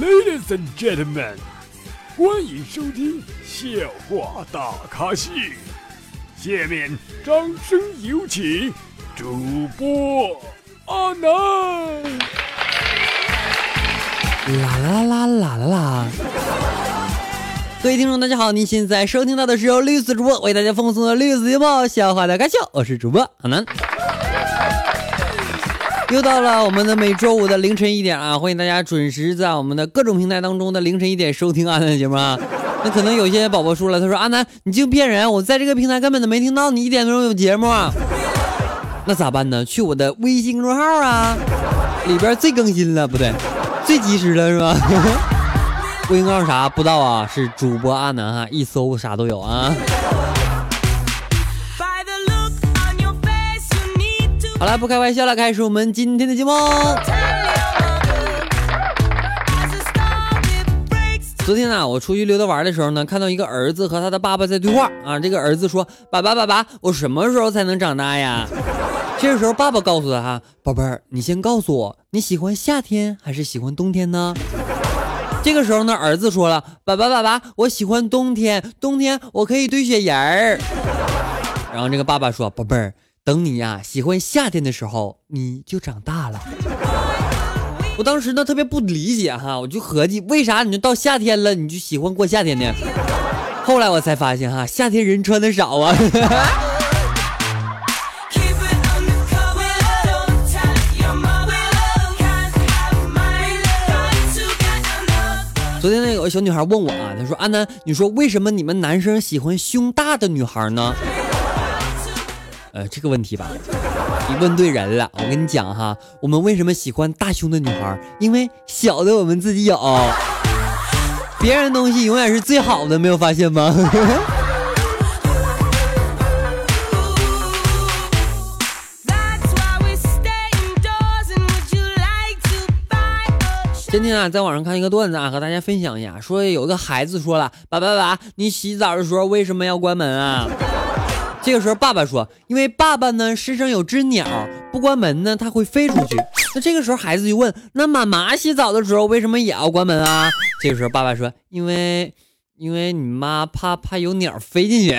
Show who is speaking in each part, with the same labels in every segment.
Speaker 1: Ladies and gentlemen，欢迎收听笑话大咖秀。下面掌声有请主播阿南。
Speaker 2: 啦啦啦啦啦啦！各位听众，大家好，您现在收听到的是由绿色主播为大家奉送的绿色节目笑话大咖秀，我是主播阿南。又到了我们的每周五的凌晨一点啊！欢迎大家准时在我们的各种平台当中的凌晨一点收听阿南的节目啊！那可能有些宝宝说了，他说阿南你净骗人，我在这个平台根本都没听到你一点钟有节目啊！那咋办呢？去我的微信公众号啊，里边最更新了，不对，最及时了是吧？微信公号啥不知道啊？是主播阿南啊，一搜啥都有啊！好了，不开玩笑了，开始我们今天的节目。昨天呢，我出去溜达玩的时候呢，看到一个儿子和他的爸爸在对话啊。这个儿子说：“爸爸，爸爸，我什么时候才能长大呀？”这个时候，爸爸告诉他：“哈，宝贝儿，你先告诉我，你喜欢夏天还是喜欢冬天呢？”这个时候呢，儿子说了：“爸爸，爸爸，我喜欢冬天，冬天我可以堆雪人儿。”然后这个爸爸说：“宝贝儿。”等你呀，喜欢夏天的时候，你就长大了。我当时呢特别不理解哈，我就合计为啥你就到夏天了，你就喜欢过夏天呢？后来我才发现哈，夏天人穿的少啊。昨天那有个小女孩问我啊，她说阿南，你说为什么你们男生喜欢胸大的女孩呢？呃，这个问题吧，你问对人了。我跟你讲哈，我们为什么喜欢大胸的女孩？因为小的我们自己有，别人东西永远是最好的，没有发现吗？今天啊，在网上看一个段子啊，和大家分享一下，说有个孩子说了，爸爸爸爸，你洗澡的时候为什么要关门啊？这个时候，爸爸说：“因为爸爸呢身上有只鸟，不关门呢，它会飞出去。”那这个时候，孩子就问：“那妈妈洗澡的时候为什么也要关门啊？”这个时候，爸爸说：“因为，因为你妈怕怕有鸟飞进去。”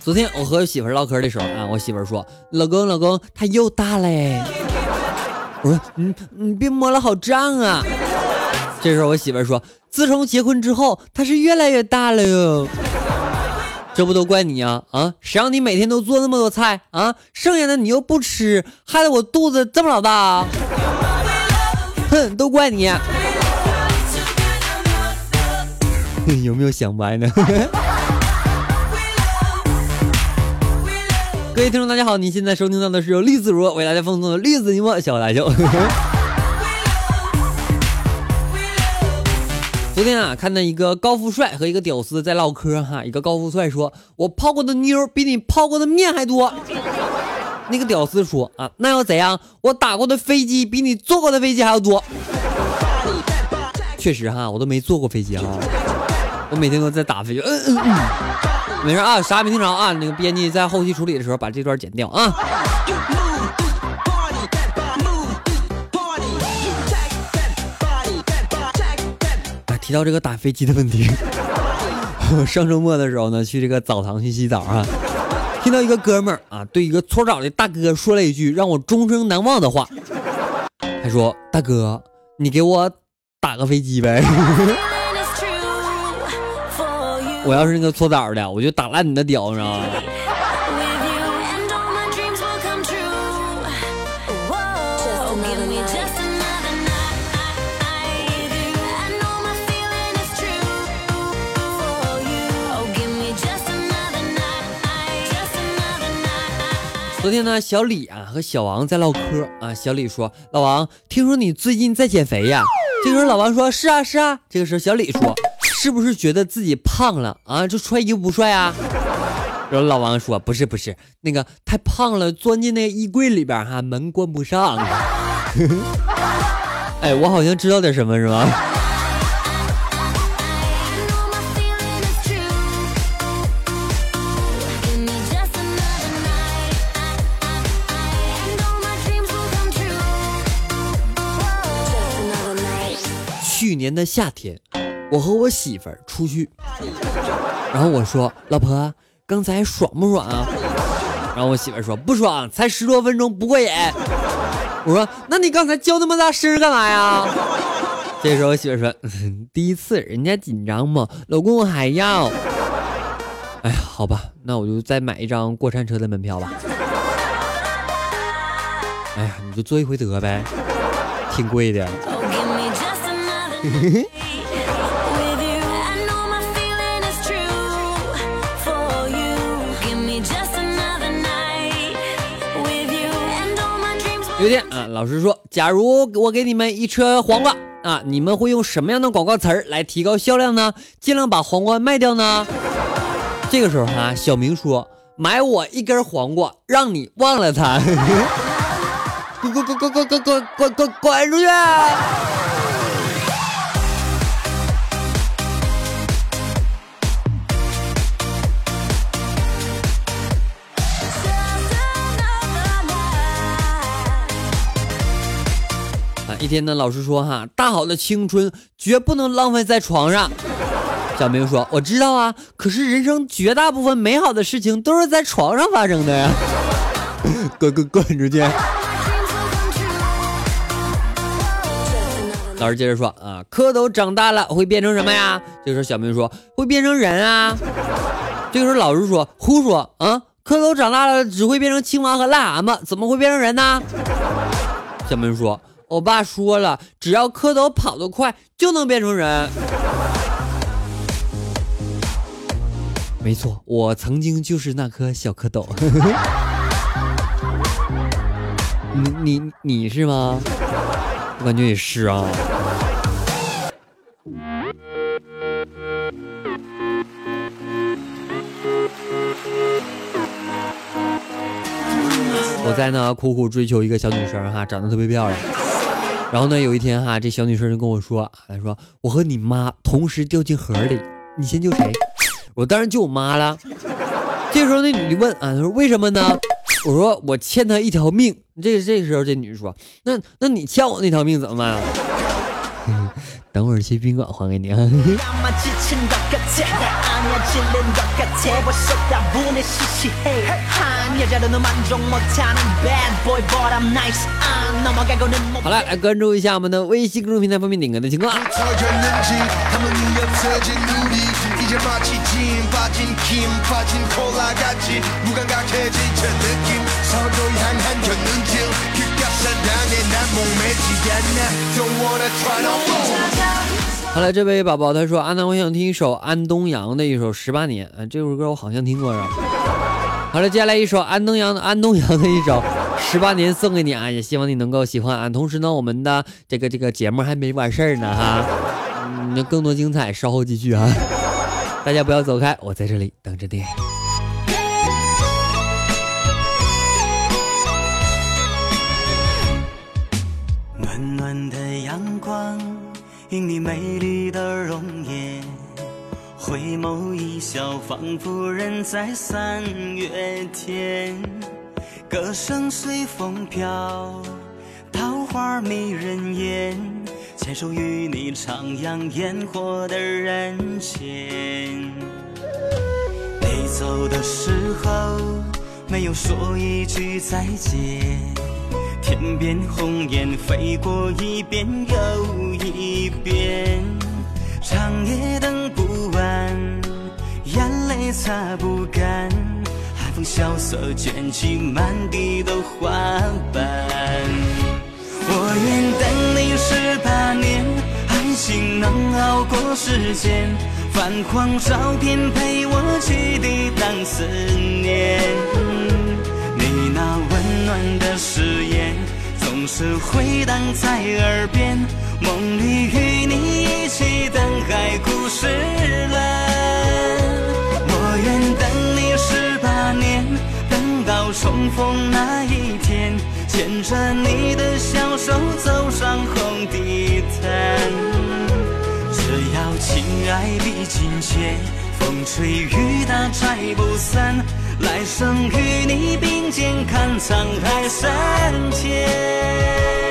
Speaker 2: 昨天我和媳妇唠嗑的时候啊，我媳妇说：“老公，老公，它又大嘞。”我说你你别摸了，好胀啊！这时候我媳妇说，自从结婚之后，它是越来越大了哟。这不都怪你呀？啊，谁让你每天都做那么多菜啊？剩下的你又不吃，害得我肚子这么老大。哼，都怪你。有没有想歪呢？各位听众，大家好！你现在收听到的是由栗子如为大家奉送的栗子节目小大秀。昨天啊，看到一个高富帅和一个屌丝在唠嗑哈。一个高富帅说：“我泡过的妞比你泡过的面还多。”那个屌丝说：“啊，那要怎样？我打过的飞机比你坐过的飞机还要多。”确实哈，我都没坐过飞机哈，我每天都在打飞机。嗯嗯嗯。没事啊，啥也没听着啊。那个编辑在后期处理的时候把这段剪掉啊。提到这个打飞机的问题，我 上周末的时候呢，去这个澡堂去洗澡啊，听到一个哥们儿啊，对一个搓澡的大哥说了一句让我终生难忘的话，他说：“大哥，你给我打个飞机呗。” 我要是那个搓澡的，我就打烂你的屌，你知道吗？昨天呢，小李啊和小王在唠嗑啊。小李说：“老王，听说你最近在减肥呀？”这个时候老王说：“是啊，是啊。”这个时候小李说。是不是觉得自己胖了啊？就穿衣服不帅啊？然后老王说：“不是不是，那个太胖了，钻进那个衣柜里边哈，门关不上。”哎，我好像知道点什么，是吗？去年的夏天。我和我媳妇儿出去，然后我说：“老婆，刚才爽不爽啊？”然后我媳妇儿说：“不爽，才十多分钟，不过瘾。”我说：“那你刚才叫那么大声干嘛呀？” 这时候我媳妇儿说：“ 第一次，人家紧张嘛，老公我还要。”哎呀，好吧，那我就再买一张过山车的门票吧。哎呀，你就坐一回得呗，挺贵的。嘿嘿嘿有一天啊，老师说，假如我给你们一车黄瓜。啊！你们会用什么样的广告词儿来提高销量呢？尽量把黄瓜卖掉呢？这个时候哈，小明说：“买我一根黄瓜，让你忘了他。”滚滚滚滚滚滚滚滚滚滚出去！一天呢，老师说哈，大好的青春绝不能浪费在床上。小明说：“我知道啊，可是人生绝大部分美好的事情都是在床上发生的呀。”滚滚滚出去！老师接着说啊，蝌蚪长大了会变成什么呀？这时候小明说会变成人啊。这个时候老师说胡说啊，蝌蚪长大了只会变成青蛙和癞蛤蟆，怎么会变成人呢？小明说。我爸说了，只要蝌蚪跑得快，就能变成人。没错，我曾经就是那颗小蝌蚪。你你你是吗？我感觉也是啊。我在呢苦苦追求一个小女生哈，长得特别漂亮。然后呢，有一天哈，这小女生就跟我说：“她说我和你妈同时掉进河里，你先救谁？”我当然救我妈了。这时候那女的问：“啊，她说为什么呢？”我说：“我欠她一条命。”这这时候这女的说：“那那你欠我那条命怎么办啊？”等会儿去宾馆还给你。好了，来关注一下我们的微信公众平台方面点歌的情况。好了，这位宝宝他说：“安南，我想听一首安东阳的一首《十八年》啊，这首歌我好像听过是吧？”好了，接下来一首安东阳的安东阳的一首《十八年》送给你啊，也希望你能够喜欢啊。同时呢，我们的这个这个节目还没完事儿呢哈，嗯，更多精彩稍后继续啊，大家不要走开，我在这里等着你。暖暖的阳光。映你美丽的容颜，回眸一笑，仿佛人在三月天。歌声随风飘，桃花迷人眼，牵手与你徜徉烟火的人间。你走的时候，没有说一句再见。天边鸿雁飞过一遍又一遍，长夜等不完，眼泪擦不干，海风萧瑟卷起满地的花瓣。我愿等你十八年，爱情能熬过时间，泛黄照片陪我去抵挡思念。你那温暖的誓言总是回荡在耳边，梦里与你一起等海枯石烂。我愿等你十八年，等到重逢那一天，牵着你的小手走上红地毯。只要情爱比金坚，风吹雨打拆不散。来生与你并肩，看沧海三千。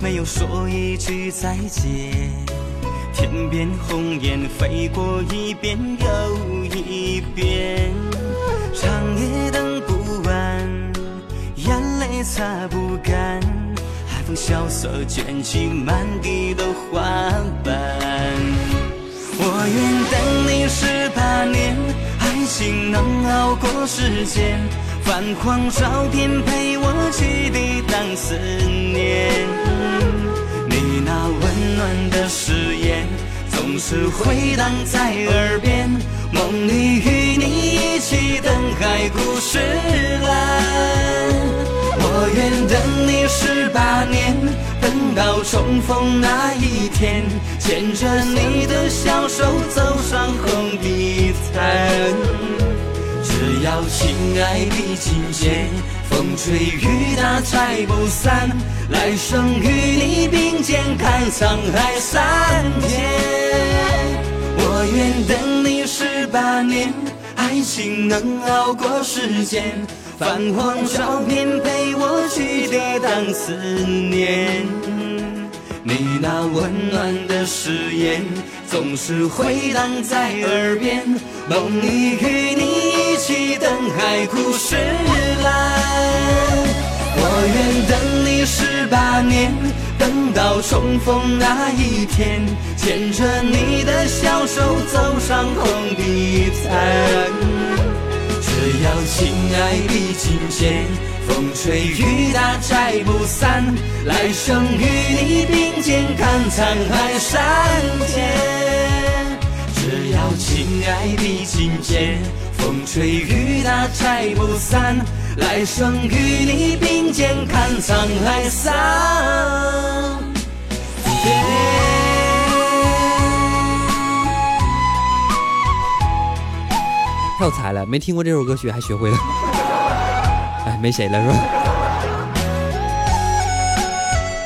Speaker 3: 没有说一句再见。天边红雁飞过一遍又一遍，长夜等不完，眼泪擦不干，海风萧瑟卷起满地的花瓣。我愿等你十八年，爱情能熬过时间，泛黄照片陪我去抵挡思念。你那温暖的誓言总是回荡在耳边，梦里与你一起等海枯石烂。我愿等你十八年，等到重逢那一天，牵着你的小手走上红地毯。只要亲爱比金坚。风吹雨打拆不散，来生与你并肩看沧海桑田。我愿等你十八年，爱情能熬过时间，泛黄照片陪我去抵挡思念。你那温暖的誓言总是回荡在耳边，梦里与你一起等海枯石烂。我愿等你十八年，等到重逢那一天，牵着你的小手走上红地毯。只要亲爱比金坚，风吹雨打拆不散，来生与你并肩看沧海桑田。只要情爱比金坚，风吹雨打拆不散。来生与你并肩看沧海桑田。
Speaker 2: 太有才了，没听过这首歌曲还学会了。没谁了是吧？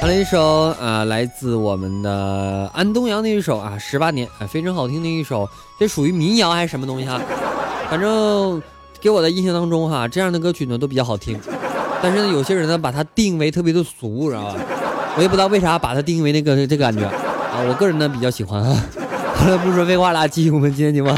Speaker 2: 来了一首啊，来自我们的安东阳的一首啊，十八年啊，非常好听的一首。这属于民谣还是什么东西哈？反正。给我的印象当中，哈，这样的歌曲呢都比较好听，但是呢，有些人呢把它定为特别的俗，知道吧？我也不知道为啥把它定为那个这个感觉啊。我个人呢比较喜欢啊。好了，不说废话了，继续我们今天节目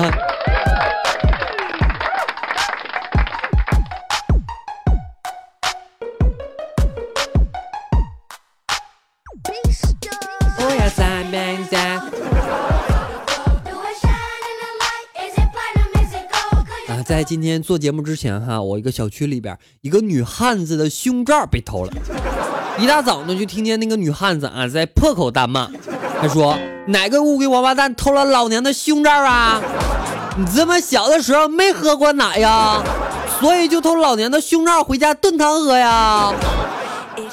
Speaker 2: 在今天做节目之前哈，我一个小区里边一个女汉子的胸罩被偷了。一大早呢，就听见那个女汉子啊在破口大骂，她说：“哪个乌龟王八蛋偷了老娘的胸罩啊？你这么小的时候没喝过奶呀？所以就偷老娘的胸罩回家炖汤喝呀？”哎呀，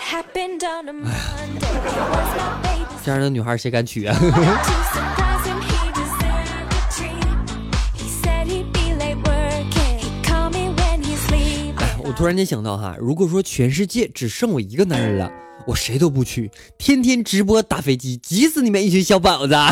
Speaker 2: 这样的女孩谁敢娶啊？突然间想到哈，如果说全世界只剩我一个男人了，我谁都不娶，天天直播打飞机，急死你们一群小宝子。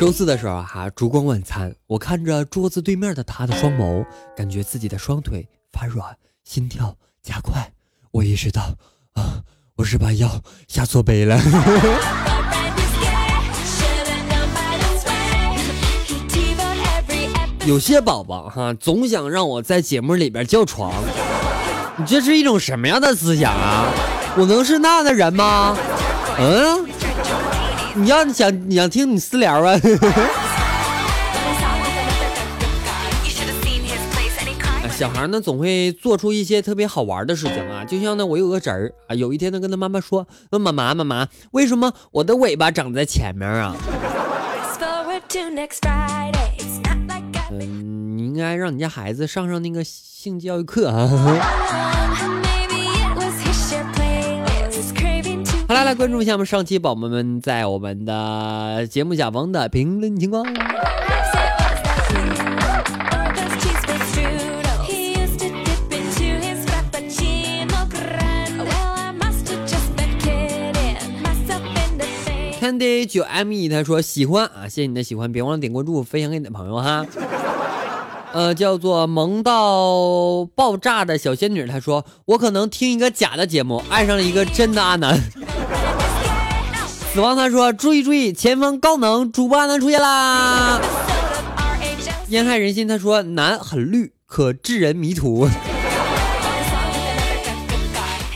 Speaker 2: 周四的时候哈，烛光晚餐，我看着桌子对面的他的双眸，感觉自己的双腿发软，心跳加快。我意识到啊，我是把药下错杯了。有些宝宝哈，总想让我在节目里边叫床，你这是一种什么样的思想啊？我能是那样的人吗？嗯，你要想想听你私聊啊？小孩呢总会做出一些特别好玩的事情啊，就像呢我有个侄儿啊，有一天呢跟他妈妈说，问妈妈妈妈，为什么我的尾巴长在前面啊？嗯，你应该让你家孩子上上那个性教育课啊。好啦来关注一下我们上期宝宝们在我们的节目下方的评论情况。Candy 九 M E 他说喜欢啊，谢谢你的喜欢，别忘了点关注，分享给你的朋友哈。呃，叫做萌到爆炸的小仙女，她说我可能听一个假的节目，爱上了一个真的阿南。死亡他说注意注意，前方高能主播阿南出现啦！烟害人心他说男很绿，可致人迷途。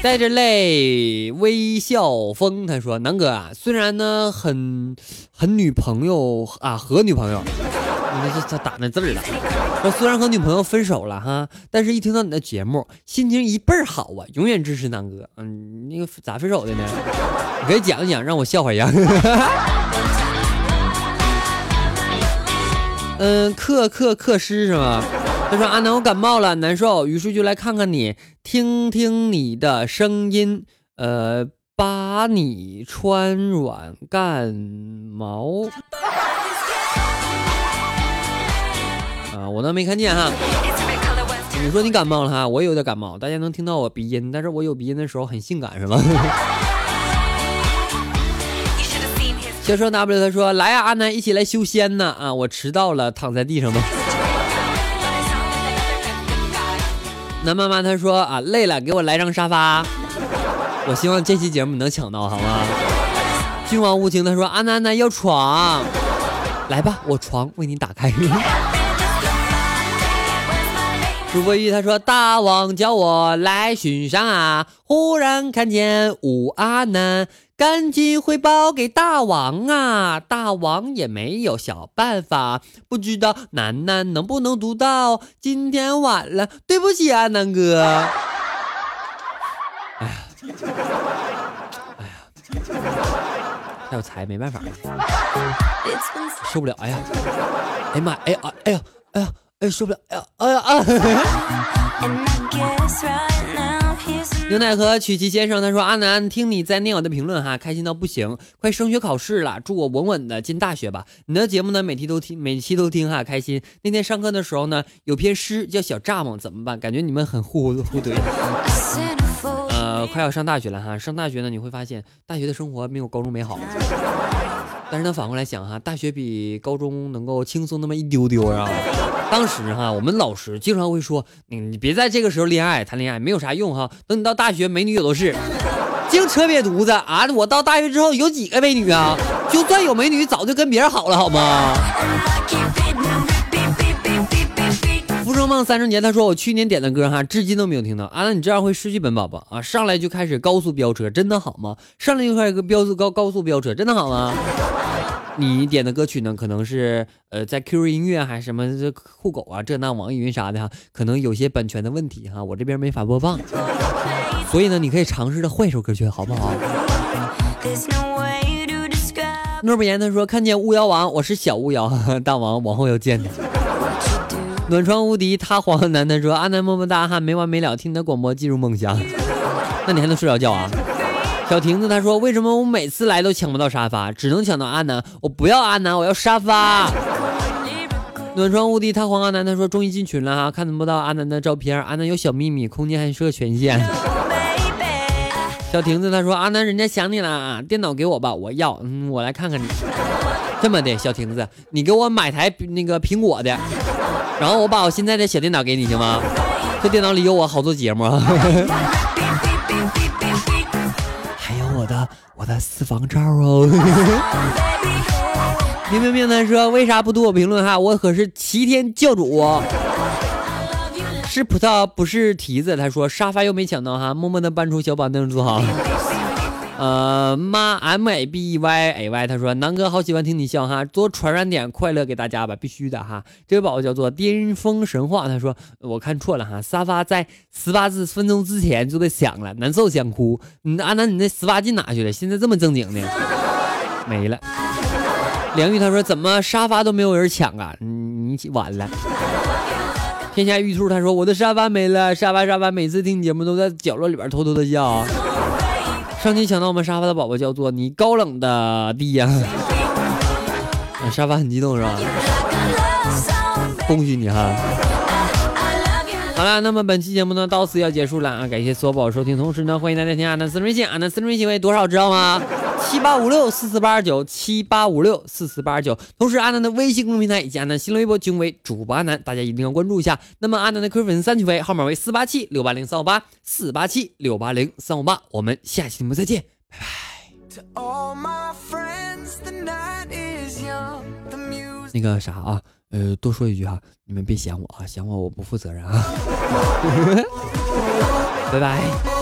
Speaker 2: 带着泪微笑风他说南哥啊，虽然呢很很女朋友啊和女朋友。你这这打那字儿了。说虽然和女朋友分手了哈，但是一听到你的节目，心情一倍儿好啊！永远支持南哥。嗯，那个咋分手的呢？你给讲一讲，让我笑话一下。嗯，克克克诗是吗？他说阿南我感冒了，难受，于是就来看看你，听听你的声音，呃，把你穿软干毛。啊我倒没看见哈，你说你感冒了哈，我也有点感冒，大家能听到我鼻音，但是我有鼻音的时候很性感是吗？小说 W 他说来呀，阿南一起来修仙呢啊，我迟到了，躺在地上吧。南妈妈他说啊累了，给我来张沙发。我希望这期节目能抢到好吗？君王无情他说阿南南要床，来吧，我床为你打开。主播一他说：“大王叫我来巡山啊，忽然看见武阿南，赶紧汇报给大王啊。大王也没有小办法，不知道楠楠能不能读到。今天晚了，对不起啊，南哥。哎呀，哎呀，太有才，没办法了，受不了。哎呀，哎呀妈呀，哎呀，哎呀，哎呀。”受不了！哎呀，哎呀啊！牛奶和曲奇先生他说：“阿南，听你在念我的评论哈，开心到不行！快升学考试了，祝我稳稳的进大学吧！你的节目呢，每期都听，每期都听哈，开心。那天上课的时候呢，有篇诗叫《小蚱蜢》，怎么办？感觉你们很互互怼。呃，快要上大学了哈，上大学呢，你会发现大学的生活没有高中美好。但是他，反过来想哈，大学比高中能够轻松那么一丢丢啊。”当时哈，我们老师经常会说：“你你别在这个时候恋爱，谈恋爱没有啥用哈。等你到大学，美女也都是，净扯瘪犊子啊！我到大学之后有几个美女啊？就算有美女，早就跟别人好了，好吗？”生梦三生节，他说我去年点的歌哈，至今都没有听到。啊，那你这样会失去本宝宝啊！上来就开始高速飙车，真的好吗？上来就开始个飙速高高速飙车，真的好吗？你点的歌曲呢，可能是呃在 QQ 音乐还是什么这酷狗啊这那网易云啥的哈，可能有些版权的问题哈，我这边没法播放，所以呢，你可以尝试着换一首歌曲，好不好？诺不言他说看见巫妖王，我是小巫妖，大王往后要见的。暖床无敌他黄男他说阿南么么哒哈，没完没了听你的广播进入梦乡，那你还能睡着觉啊？小亭子他说：“为什么我每次来都抢不到沙发，只能抢到阿南？我不要阿南，我要沙发。”暖床无敌，他黄阿南他说：“终于进群了哈，看不到阿南的照片，阿南有小秘密，空间还设权限。”小亭子他说：“阿南，人家想你了啊，电脑给我吧，我要。嗯，我来看看你。这么的，小亭子，你给我买台那个苹果的，然后我把我现在的小电脑给你行吗？这电脑里有我好多节目。”还有我的我的私房照哦，明明明他说为啥不读我评论哈？我可是齐天教主，是葡萄不是提子。他说沙发又没抢到哈，默默的搬出小板凳坐好。呃，妈 M A B E Y A Y，他说南哥好喜欢听你笑哈，多传染点快乐给大家吧，必须的哈。这位宝宝叫做巅峰神话，他说我看错了哈，沙发在十八分钟之前就得抢了，难受想哭。你阿南，你那十八进哪去了？现在这么正经呢？没了。梁玉他说怎么沙发都没有人抢啊？你完了。天下玉兔他说我的沙发没了，沙发沙发，每次听节目都在角落里边偷偷的笑。上期抢到我们沙发的宝宝叫做你高冷的弟呀，沙发很激动是吧？恭喜你哈！好了，那么本期节目呢到此要结束了啊！感谢所有宝收听，同时呢欢迎大家添加阿南私人微信，阿南私人微信为多少知道吗？七八五六四四八二九七八五六四四八二九。同时阿南的微信公众平台以及阿南新浪微博均为主播阿南，大家一定要关注一下。那么阿南的 QQ 粉丝三群为号码为四八七六八零三五八四八七六八零三五八，我们下期节目再见，拜拜。那个啥啊，呃，多说一句哈，你们别嫌我啊，嫌我我不负责任啊，拜拜。